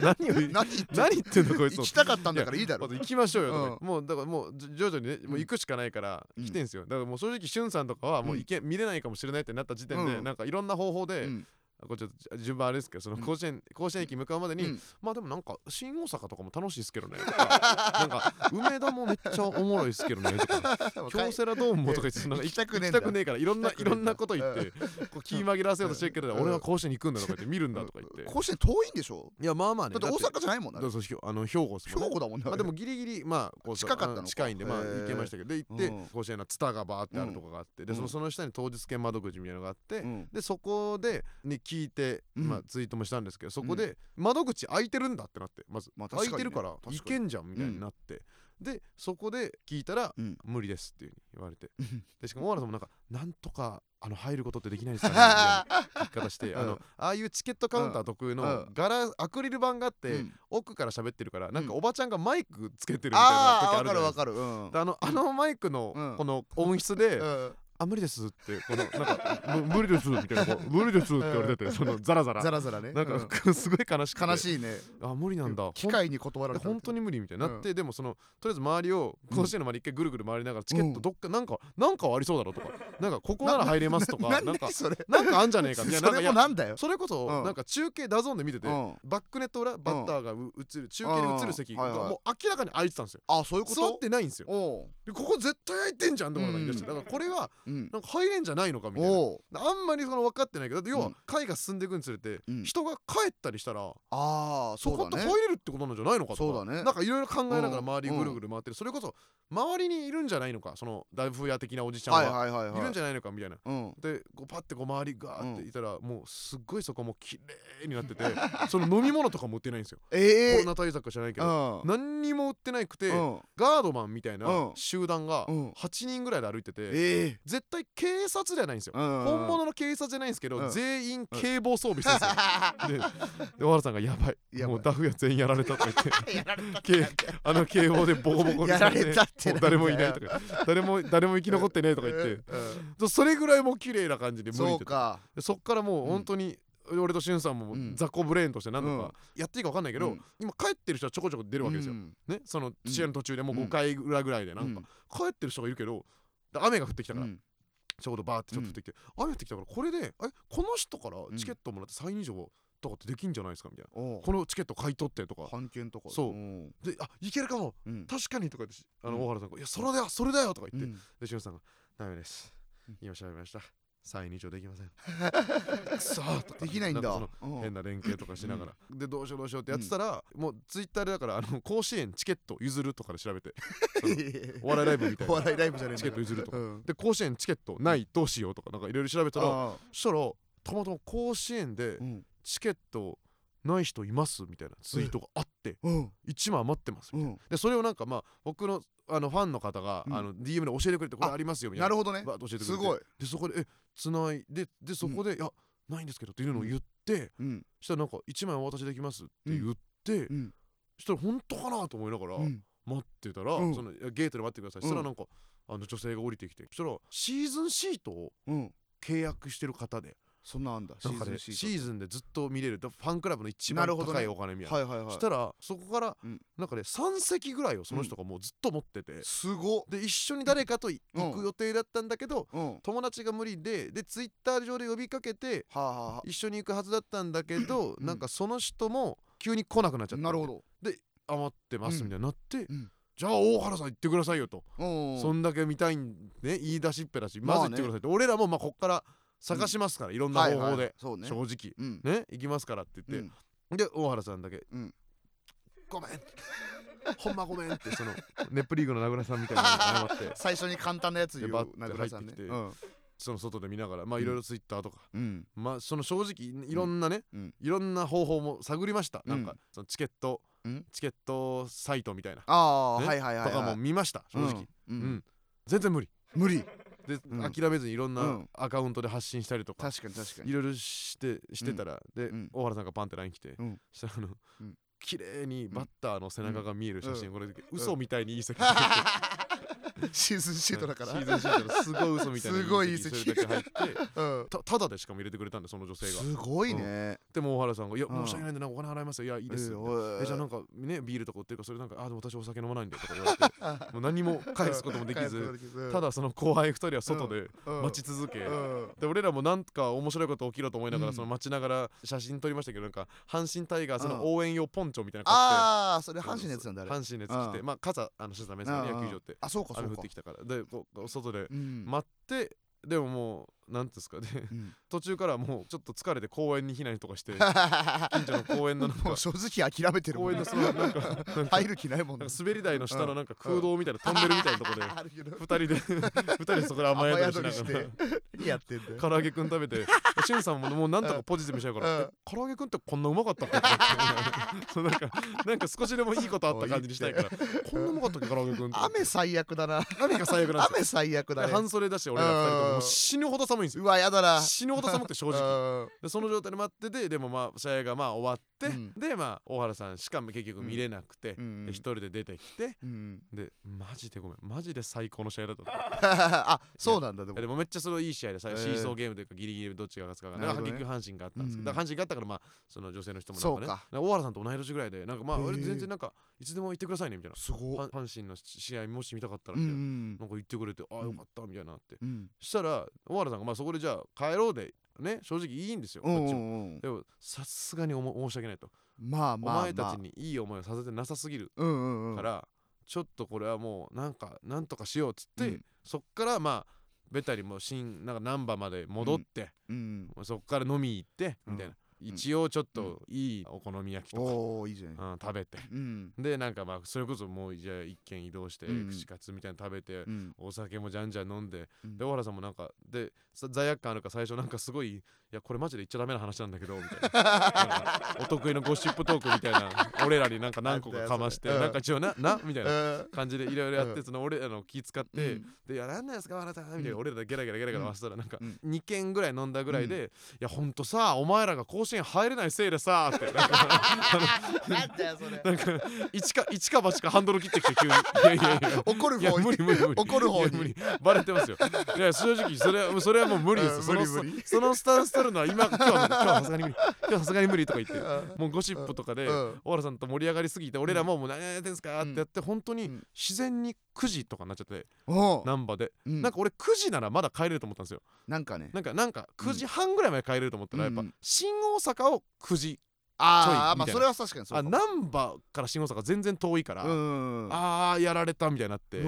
何を言何言ってんの？何言ってんのこいつ？行きたかったんだからいいだろ。行きましょうようもうだからもうじ徐々にねもう行くしかないからうん来てんすよ。だからもう正直しゅんさんとかはもう行け見れないかもしれないってなった時点でうん。なんかいろんな方法でうんこれちょっと順番あれですけどそのうん。甲子園 甲子園駅向かうまでにうん。まあでもなんか新大阪とかも楽しいですけどねとか なんか梅田もめっちゃおもろいですけどねとか 京セラドームもとか言って行きたくねえからいろんないろんなこと言ってこう気紛らわせようとしてるけどうん俺は甲子園に行くんだとか言って。見るん。だとか言って甲子園遠いんでしょ？いやまあまあね。だって大阪じゃないもんな。だってそうひょあの兵庫ですもんね。兵庫だもんねまあでもギリギリまあこう近かったの近いんでまあ行けましたけど。で行ってうん。甲子園のツタがバーってあるとこがあって。でその下に当日券窓口みたいなのがあって。うん。でそこでね聞いてうん。まあツイートもしたんですけどそこで窓口開いてるんだってなってまずまあ開いてるから行けんじゃんみたいになって。でそこで聞いたらうん。無理ですっていう風に言われて。うん。でしかも大原さんもなんかなんとかあの入ることってできないですかね みたいな聞き方して、うん。あのああいうチケットカウンター特有のうん。柄アクリル板があって、うん。奥から喋ってるからなんかうん。おばちゃんがマイクつけてるみたいな時あるじゃないですか。あのあのマイクのうん。この音質でうん「あ無理です」ってこのなんか「む無理です」みたいなこう「無理です」って言われててそのザラザラ。ザラザラね。なんうん。か すごい悲しくて。悲しいね。あ無理なんだ。機械に断られたで本当に無理みたいになって、でもそのとりあえず周りを甲子園の周り一回ぐるぐる回りながらチケットどっかなんかなんかはありそうだろうとか。なんかここなら入れますとか ななんかなんかあんじゃねえかみたいな。それもなんだよ。それこそ、うん。なんか中継 DAZN で見てて、うん。バックネット裏バッターがう映る中継で映る席がもう明らかに空いてたんですよ。あそういうこと？座ってないんですよ。でここ絶対空いてんじゃんって思った言い出してうん。だからこれはうんなんか入れんじゃないのかみたいな。あんまりその分かってないけどだって要はうん。回が進んでいくにつれて、うん。人が帰ったりしたらああそこって入れるってことなんじゃないのかとかそうだね。なんかいろいろ考えながらうん。周りぐるぐる回ってる。それこそ周りにいるんじゃないのかその大風屋的なおじちゃんは。いるんじゃないのかみたいな。うん。でこうパッてこう周りガーっていたらもうすっごいそこもう綺麗になってて その飲み物とかも売ってないんですよ。コええロナ対策か知らないけうどん。何にも売ってなくてうん。ガードマンみたいなうん。集団がうん。8人ぐらいで歩いててええ絶対警察じゃないんですよ。うん。本物の警察じゃないんですけど、うん。全員警棒装備してるんですよ。でで小原さんが「やばい。もうダフ屋全員やられた」とか言って。あの警棒でボコボコにやられて誰もいないとか誰も誰も生き残ってねとか言って。うん。それぐらいもう綺麗な感じで無理ってそうか。でそっからもう本当に、俺としゅんさんもうん。雑魚ブレーンとして何とうん。かやっていいか分かんないけど、うん。今帰ってる人はちょこちょこ出るわけですよ、うん。ねその試合の途中でもううん。5回裏ぐらいでなんか、帰ってる人がいるけどで雨が降ってきたから、うん。ちょうどバーってちょっと降ってきて、雨降ってきたからこれでえこの人からチケットもらってサイン以上とかってできんじゃないですかみたいな。このチケット買い取ってとか。半券とか。そう。ん。であいけるかも。うん。確かにとか言ってあのうん。大原さんが「いやそれだよそれだよ」とか言って、うん。でしゅんさんが「ダメです。うん。今調べましたサイン以上できません」くそ できないんだ。変な連携とかしながら、でどうしようどうしようってやってたら、もうツイッターでだからあの甲子園チケット譲るとかで調べて。お笑いライブみたいおな笑いライブじゃねえんだチケット譲るとか。うん。で甲子園チケットないどうしようとかなんかいろいろ調べたらあそしたらたまたま甲子園でチケットない人います？みたいなツイートがあってうん。1枚余ってますみたいな。うん。でそれをなんかまあ僕のあのファンの方が、うん。あの DM で教えてくれてこれありますよみたいな。なるほどね。教えてくれて。すごい。でそこでえつないででそこで、いやないんですけどっていうのを言って、うん。したらなんか1枚お渡しできますって言って、うん。したら本当かなと思いながらうん。待ってたら、うん。そのゲートで待ってください、そしたらなんかあの女性が降りてきてそしたらシーズンシートをうん。契約してる方でそんなんあんだシシーズン。シーズンでずっと見れる。だファンクラブの一番高いお金みたいな、はいはいはい。したらそこからうん。なんかね3席ぐらいをその人がもうずっと持ってて、すごっ。で一緒に誰かとい行く予定だったんだけど、友達が無理ででツイッター上で呼びかけて一緒に行くはずだったんだけど、うん。なんかその人も急に来なくなっちゃったあなるほど。余ってますみたいになって、うん。じゃあ大原さん行ってくださいよと、うんそんだけ見たいんね言い出しっぺだしまず行ってくださいって、俺らもまあこっから探しますから、いろんな方法で、正直。うん。ね？行きますからってう言って、ん。で大原さんだけ、うんごめんほんまごめんってそのネプリーグの名倉さんみたいなのに謝って。最初に簡単なやつ言う名倉さんね。入ってきてうん。その外で見ながらまあうん。いろいろツイッターとか、うん。まあその正直いろんなね、うん。いろんな方法も探りました、なん。かうんそそのチケット、うん。チケットサイトみたいな、ああね？はいはいはいはい。とかも見ました正直、ううん。ん。全然無理。無理で、うん。諦めずにいろんうなん。アカウントで発信したりとか、確かに確かに。いろいろしてしてたら、で、うん。大原さんがパンって LINE 来て、うん。そしたらあの、うん。綺麗にバッターの背中が見える写真、うん。これ嘘みたいにいい席、シーズンシートだから。シーズンシートのすごい嘘みたいなすごい隕石隕石それだけ入って。うんたただでしかも入れてくれたんでその女性が。すごいね。でも大原さんが「いやうん。申し訳ないんでなんかお金払いますよ。いやいいです。よ」ええじゃあなんかねビールとか売ってるからそれなんかあでも私お酒飲まないんでとか言われて。もう何も 返すこともできず。ただその後輩2人は外で待ち続け。で俺らもなんか面白いこと起きろと思いながらうん。その待ちながら写真撮りましたけどなんか阪神タイガースうん。の応援用ポンチョみたいなの買ああそれ阪神のやつなんだ阪神のやつ着て。うん。まあ傘あのしてためですよね野球場って。あそうかそう降ってきたから。でこう外でうん。待ってでももうなんていうんですかね。うん。途中からもうちょっと疲れて公園に避難とかして 近所の公園のもう正直諦めてるもん公園のそのなんか入る気ないもんね。か滑り台の下のなんか空洞みたいなトンネルみたいなところで あるけど。二人で二人でそこで雨宿りしなやってんだよ。唐揚げくん食べて しゅんさんももうなんとかポジティブにしちゃうから唐揚げくんってこんなうまかったっけそうなんかなんか少しでもいいことあった感じにしたいから。こんなうまかったっけ唐揚げくんって。雨最悪だな。雨が最悪なんですよ。雨最悪だね。で半袖だし俺ら二人とも死ぬほど寒いんですよ。うわやだな。死ぬほど寒くて正直。直でその状態で待っててでもまあ試合がまあ終わって、うん。でまあ大原さんしか結局見れなくて、うん。で一人で出てきてうんでマジでごめん。マジで最高の試合だった あそうなんだ。でも。でもめっちゃそのいい試合でさ、えー。シーソーゲームというかギリギリどっちが勝つかが、ね、なるほどね。結局阪神があったんですけど、うんだから阪神があったからまあその女性の人もなんかねそうか。なん大原さんと同い年ぐらいでなんかまあへー。俺全然なんかいつでも行ってくださいねみたいな。すご阪阪神の試合もし見たかったらうみたいな、んなんか言ってくれてああうんよかったみたいなって、うん。したら大原さんがまあそこでじゃあ帰ろうでね正直いいんですよ、うんこっちも。うんうんでもさすがにおも申し訳ないと、まあまあまあ。お前たちにいい思いをさせてなさすぎるうんうんうん。から、ちょっとこれはもうなんかなんとかしようっつって、うん。そっからまあベタにもう新なんか難波まで戻って、うん。もうそっから飲み行って、うんみたいな一応ちょっといいお好み焼きとか、いいじゃない。うん、食べて。うん。でなんかまあそれこそもうじゃあ一軒移動してうん。串カツみたいなの食べて、うん。お酒もじゃんじゃん飲んで、うん。で小原さんもなんかでさ罪悪感あるから最初なんかすごいいやこれマジで言っちゃダメな話なんだけどみたいな。お得意のゴシップトークみたいな俺らになんか何個かかましてなんか一応ななみたいなうん感じでいろいろやって、うん。その俺らの気使って、うん。で「いやなんなんですか小原さん」みたいな、うん。俺らでゲラゲラゲラゲラ回したらなんかうん。2軒ぐらい飲んだぐらいで「いやほんとさお前らが甲子園入れないせいでさ」って。なんか一か一か八かハンドル切ってきて急に「いやいやいや。怒る方に。無理無理無理。怒る方無理。バレてますよ。いや正直それはそれはもう無理ですそのスタンス取るのは今 今日は今日はさすがに無理今日はさすがに無理とか言ってうん。もうゴシップとかでうん。小原さんと盛り上がりすぎて俺らももう何やってんすかってやって本当にうん。自然に9時とかになっちゃって難波で。うん。なんか俺9時ならまだ帰れると思ったんですよ。なんかね。なんかなんか9時半ぐらいまで帰れると思ったらやっぱうん新大阪を9時ああまあそれは確かにそうあ難波から新大阪全然遠いからあーやられたみたいになって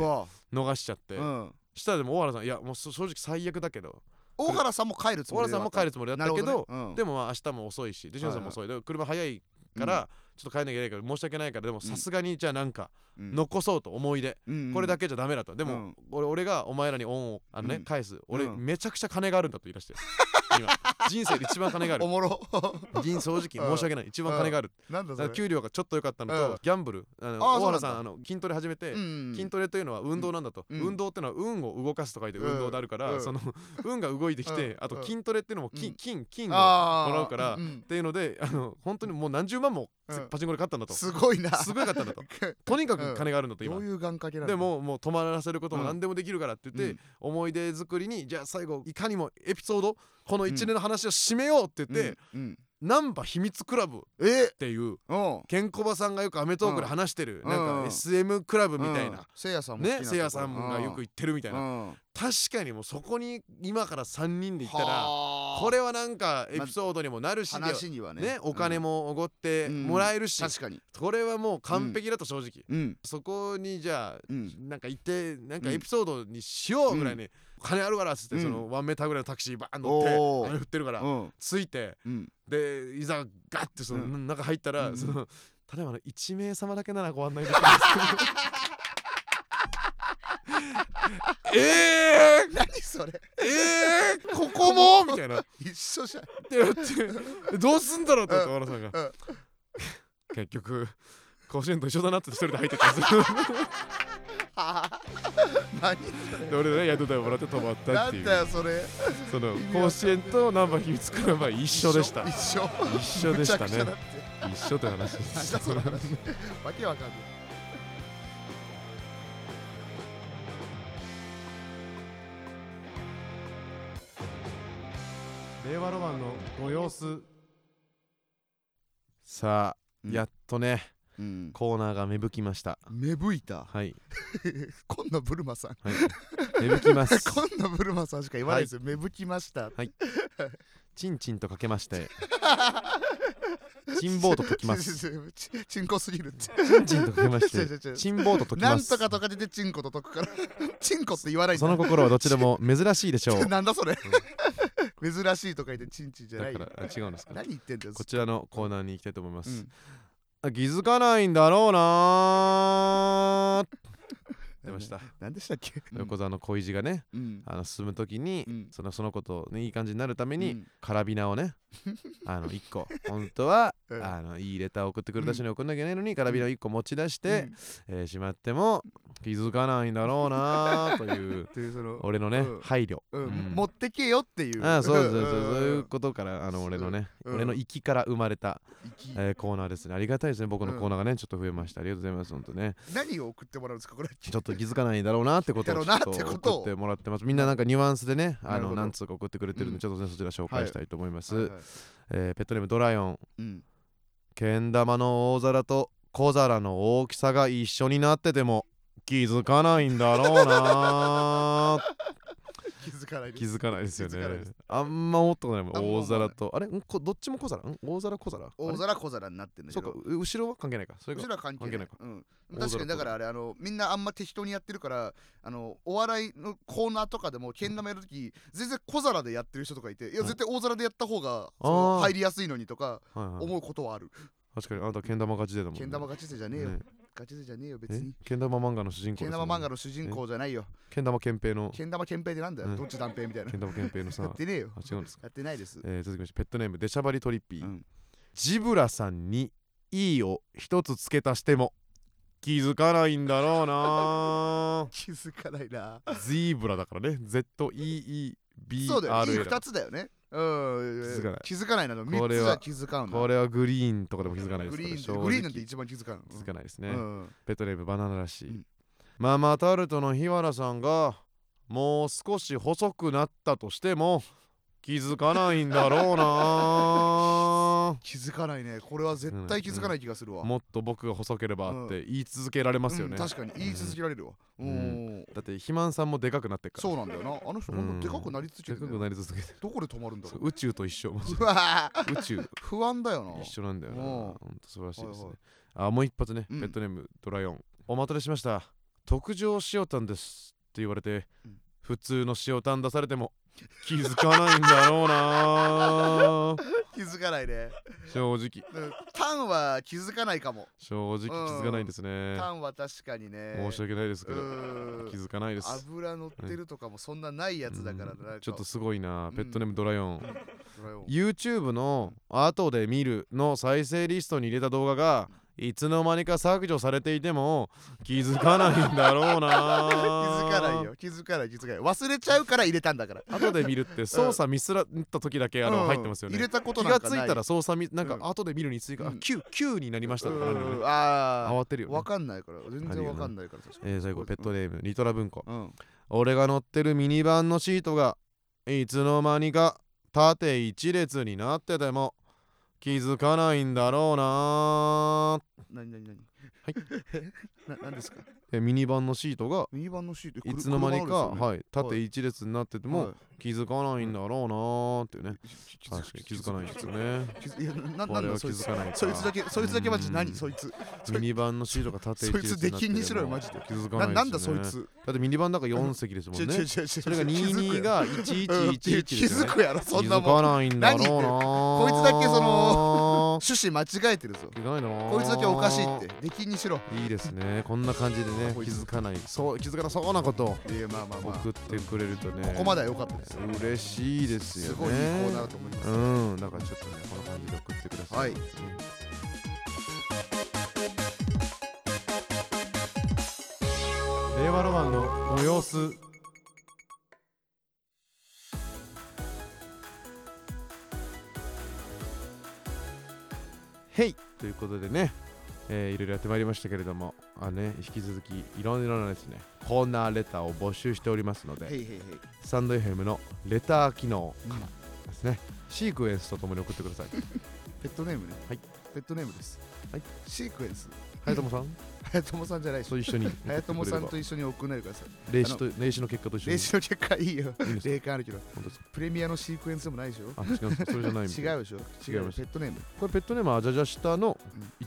逃しちゃって。うん。したらでも大原さんいやもうそ正直最悪だけど大原さんも帰るつ大もりで原さんも帰るつもりだったけどね。うん。でもまあ明日も遅いしでしのさんも遅い。で車早いからちょっと帰んなきゃいけないから申し訳ないからでもさすがにじゃあなんかうん。残そうと思い出。うんこれだけじゃダメだと。でもうん。俺俺がお前らに恩をあのねうん。返す。俺うん。めちゃくちゃ金があるんだと言い出して。今。人生で一番金がある。おもろ。人正直申し訳ない。一番金がある。なんだ給料がちょっと良かったのうん。とギャンブルあの大原さんんあの筋トレ始めてうん筋トレというのは運動なんだと、うん。運動っていうのは運を動かすと書いて運動であるから、うん。その 運が動いてきて、うん。あと筋トレっていうのも金、うん。金金をもらうからん。っていうのであの本当にもう何十万もうんパチンコで勝ったんだと、すごいな。すごい勝ったんだと。とにかく金があるんだと今、どういう願掛けなんだ。でももう止まらせることもうん何でもできるからって言って、うん。思い出作りにじゃあ最後いかにもエピソードこの一年の話を締めようって言って、うんうんナンバ秘密クラブっえていううん。ケンコバさんがよく『アメトーーク』で話してる、うん。なんかうん SM クラブみたいうん。な、せいやさんがよく言ってるみたいな、うん。確かにもうそこに今から3人で行ったらはあ。これはなんかエピソードにもなるし、ね。ねお金もおごってうん。もらえるし、確かに。これはもう完璧だと正直、うん。そこにじゃあ、うん。なんか行ってなんかエピソードにしようぐらいに、金あるからっつって、うん。そのワンメーターぐらいのタクシーバーン乗って雨降ってるから、うん。着いてうん。でいざガッてその、うん。中入ったら、うん。その例えばあの1名様だけならご案内できますえ えー、何それ？えー、ここも？みたいな。っ一緒じゃん。ってどうすんだろうって思って小原さんが、うん。結局甲子園と一緒だなって一人で入ってったんですよ 何そで俺ら宿代もらって泊まったっていう。なんだよそれ。その甲子園とナンバー秘密クラブは一緒でした。一緒。一緒でしたね。一緒って話でしただその話わけわかんない。令和ロマンのご様子。さあ、やっとねうん。コーナーが芽吹きました。芽吹いた？はい、今度ブルマさん。はい、芽吹きます。今度ブルマさんしか言わないですよ、芽吹きました。チンチンとかけまして。チンボート解きます。ちチンコすぎるって。チンチンとかけまして。チンボート解きます。なんとかとか出てチンコと解くから。チンコって言わないその心はどっちでも珍しいでしょう。なんだそれ、珍しいとか言ってチンチンじゃないよ。だからあ違うんですか？何言ってんだよ。こちらのコーナーに行きたいと思います、うん。あ気づかないんだろうな出ました。何でしたっけ？横澤の恋路がねうん。あの進む時に、うん。そのその子と、ね、いい感じになるために、うん。カラビナをね あの1個。本当は、うん。あのいいレターを送ってくれた人に送んなきゃいけないのに、カラビナを1個持ち出して、うん。えーしまっても気づかないんだろうなーという 俺のね、うん。配慮、持ってけよっていう。ああそうそうですん。そういうことからあの俺のね、うん。俺の息から生まれた、息えーコーナーですね。ありがたいですね。僕のコーナーがねちょっと増えました。ありがとうございます本当ね。何を送ってもらうんですかこれ。ちょっと気づかないんだろうなってことをちょっっと送ってもらってます。みんななんかニュアンスでねあの何通か送ってくれてるんで、うん。ちょっとねそちら紹介したいと思います、えーペットネームドライオン。うん。けん玉の大皿と小皿の大きさが一緒になってても気づかないんだろうな 気づかないです。気づかないですよね。あんま思ったことないもん。大皿とあれ？んこどっちも小皿？ん大皿小皿？大皿小皿になってるんだけど。そうかう後ろは関係ないか。後ろは関係ない。か。うん、確かにだからあれあのみんなあんま適当にやってるからあのお笑いのコーナーとかでもけん玉やるとき全然小皿でやってる人とかいていやはい。絶対大皿でやった方が入りやすいのにとか思うことはある。確かにあなたけん玉勝ちでだもんね。けん玉ガチ勢じゃねえよ。ねガチ勢じゃねえよ別えに。けん玉漫画の主人公けん玉漫画の主人公じゃないよ。けん玉憲兵の。けん玉憲兵ってなんだうん。よどっち断平みたいな。けん玉憲兵のやさってねえよ。あ違うんですか？やってないです。えー続きましてペットネームデシャバリトリッピー、うん。ジブラさんに「いい」を一つ付け足しても気づかないんだろうな。気づかないな。ゼブラだからね。ZEEBRA そうだよ。いい2つだよねうん。気づかない。気づかないな。の3これはつは気づかんなこれはグリーンとかでも気づかないです。グリーングリーンなんて一番気づかん。気づかないですね、うん。ペットネームバナナらし。い、うん。ママタルトの日原さんがもう少し細くなったとしても気づかないんだろうな気づかないね。これは絶対気づかない気がするわ、もっと僕が細ければって言い続けられますよね、うん確かに言い続けられるわ、ううん。ん、だって肥満さんもでかくなってっから。そうなんだよな。あの人ほん。とでかくなり続けてるでかくなり続けてる。どこで止まるんだろそう。宇宙と一緒。宇宙。不安だよな。一緒なんだよな。うん。ほんと素晴らしいですね、はいはい。あもう一発ね、うん。ペットネームドライオン。お待たせしました。特上塩タンです。って言われて、うん。普通の塩タン出されても気づかないんだろうな。気づかないね。正直。うん。タンは気づかないかも。正直気づかないんですね。タンは確かにね。申し訳ないですけうどん。気づかないです。油乗ってるとかもそんなないやつだからうん。ちょっとすごいな。うん。ペットネームドライオン、YouTube の後で見るの再生リストに入れた動画がいつの間にか削除されていても 気づかないんだろうな。気づかないよ。気づかない気づかない。忘れちゃうから入れたんだから。後で見るって操作ミスらった時だけあのうん。入ってますよね。入れたこと気なんかない。がついたら操作ミなんかうん。後で見るに追加、あうん。9, 9になりましたとかね。ああ慌てるよね。わかんないから。全然わかんないから確かに。えー最後ペットネームリトラ文庫。うん。俺が乗ってるミニバンのシートがいつの間にか縦一列になってても気づかないんだろうななになになにはい。ななんですか？えミニバンのシートがミニバンのシート？いつの間にか、ね。はい、縦一列になってても、はい。気づかないんだろうなーっていうね、き気づ確かに気づかないんですよね。気づいやななんだそいつ。づかないかそいつだけそいつだけマジうん。何そいつ。ミニバンのシートが縦一列になっててもそいつ出禁にしろよマジで。気づかなないね。なんだそいつ。だってミニバンだから4席ですもんね。それが気づく22やがろうん1111気ですよね。づくやろそんな気づかもんないんだろうなこいつだけその趣旨間違えてるぞ。気づかないな。ーこいつだけおかしいって。出禁にしろ。いいですね。こんな感じでね。気づかない。そう気づかなそうなことを。まあまあまあ。送ってくれるとね。ここまでは良かったです嬉しいですよね。すごいいいコーナーだと思います。うん。だからちょっとねこの感じで送ってください、はい。令和ロマンのご様子へいということでね、えーいろいろやってまいりましたけれどもあね引き続きいろいろなですねコーナーレターを募集しておりますのでへいへいへいスタンド FM のレター機能からですね、シークエンスとともに送ってください。ペットネームね。はい。ペットネームです。はい。シークエンス。早友さん 早友さんじゃないし。と一緒に早友さんとい一緒に送んないでください。霊視と霊視の結果と一緒に。練習の結果いいよ。霊感あるけど。プレミアのシークエンスでもないでしょ？あ違うそれじゃない違うでしょ？違いますペットネーム。これペットネームはアジャジャ下のうん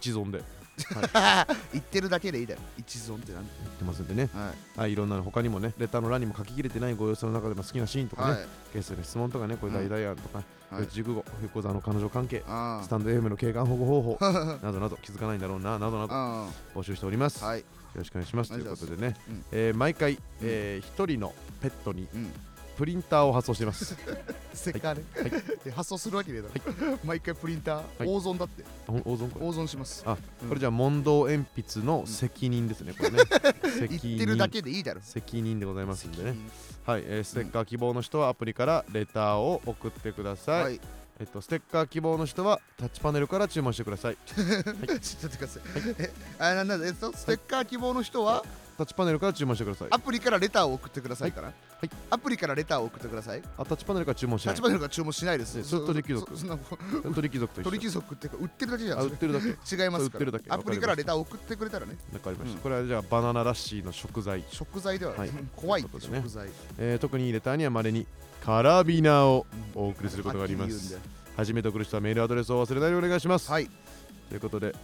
一存で言ってるだけでいいだろ。一存ってなん言ってますんでね。はい。はいいろんなの他にもねレターの欄にも書ききれてないご様子の中でも好きなシーンとかね、はい。ゲストの質問とかねこれ大々案とか、はい。熟語福座の彼女関係あスタンド FM の景観保護方法あ などなど気づかないんだろうななどなどあ募集しております、あはい。よろしくお願いします。ということでね、うん。えー毎回、えー一人のペットにうんプリンターを発送しています。せっかね。はい。で発送するわけねえだろ。毎回プリンター。はい。大損だって。大損これ大損します。あうん。これじゃあ問答鉛筆の責任ですねこれね。責言ってるだけでいいだろ。責任でございますんでね。はい、えーステッカー希望の人はアプリからレターを送ってください、はい。えっと、ステッカー希望の人はタッチパネルから注文してください。ちょっと待ってください。えあなんだえっとステッカー希望の人はタッチパネルから注文してください。アプリからレターを送ってくださいから。はい。アプリからレターを送ってください。あタッチパネルから注文しない。タッチパネルから注文しないです。えそれ族。そそんな鳥貴族と一緒。鳥貴族っていうか売ってるだけじゃん。あ売ってるだけ。違いますそう売からってるだけ。アプリからレター送ってくれたらね。わかりました、うん。これはじゃあバナナラッシーの食材、食材でははい。怖いってということでね。食材えー特にレターにはまれにカラビナをお送りすることがあります。はっきり言うんだよ初めて送る人はメールアドレスを忘れないようにお願いします、はい。ということで、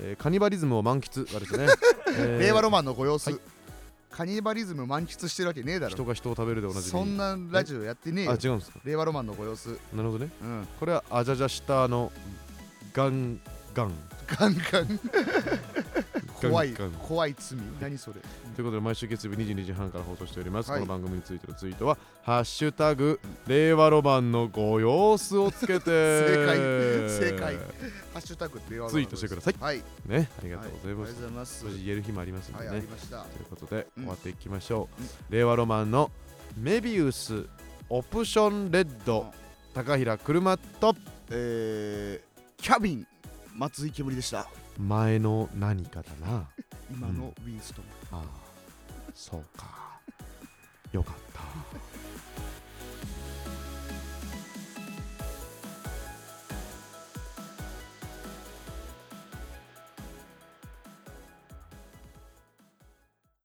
えーカニバリズムを満喫はですね、えー令和ロマンのご様子。はいカニバリズム満喫してるわけねえだろ。人が人を食べるでおなじみ。そんなラジオやってねえよ。あ違うんですか？令和ロマンのご様子。なるほどね。うん。これはアジャジャ下のガンガン。ガンガン。怖い怖い罪。何それということで毎週月曜日22時半から放送しております、はい。この番組についてのツイートは「ハッシュタグ令和ロマンのご様子」をつけて。正解。正解。ハッシュタグ令和ロマンのご様子ツイートしてください。はい。ねありがとうございます、はい。ありがとうございます。無事言える日もありますんでね、はいありました。ということで、うん。終わっていきましょう、うん。令和ロマンのメビウスオプションレッド高平車とえーキャビン松井煙でした。前の何かだな。今のウィンストン。ああそうか。よかった。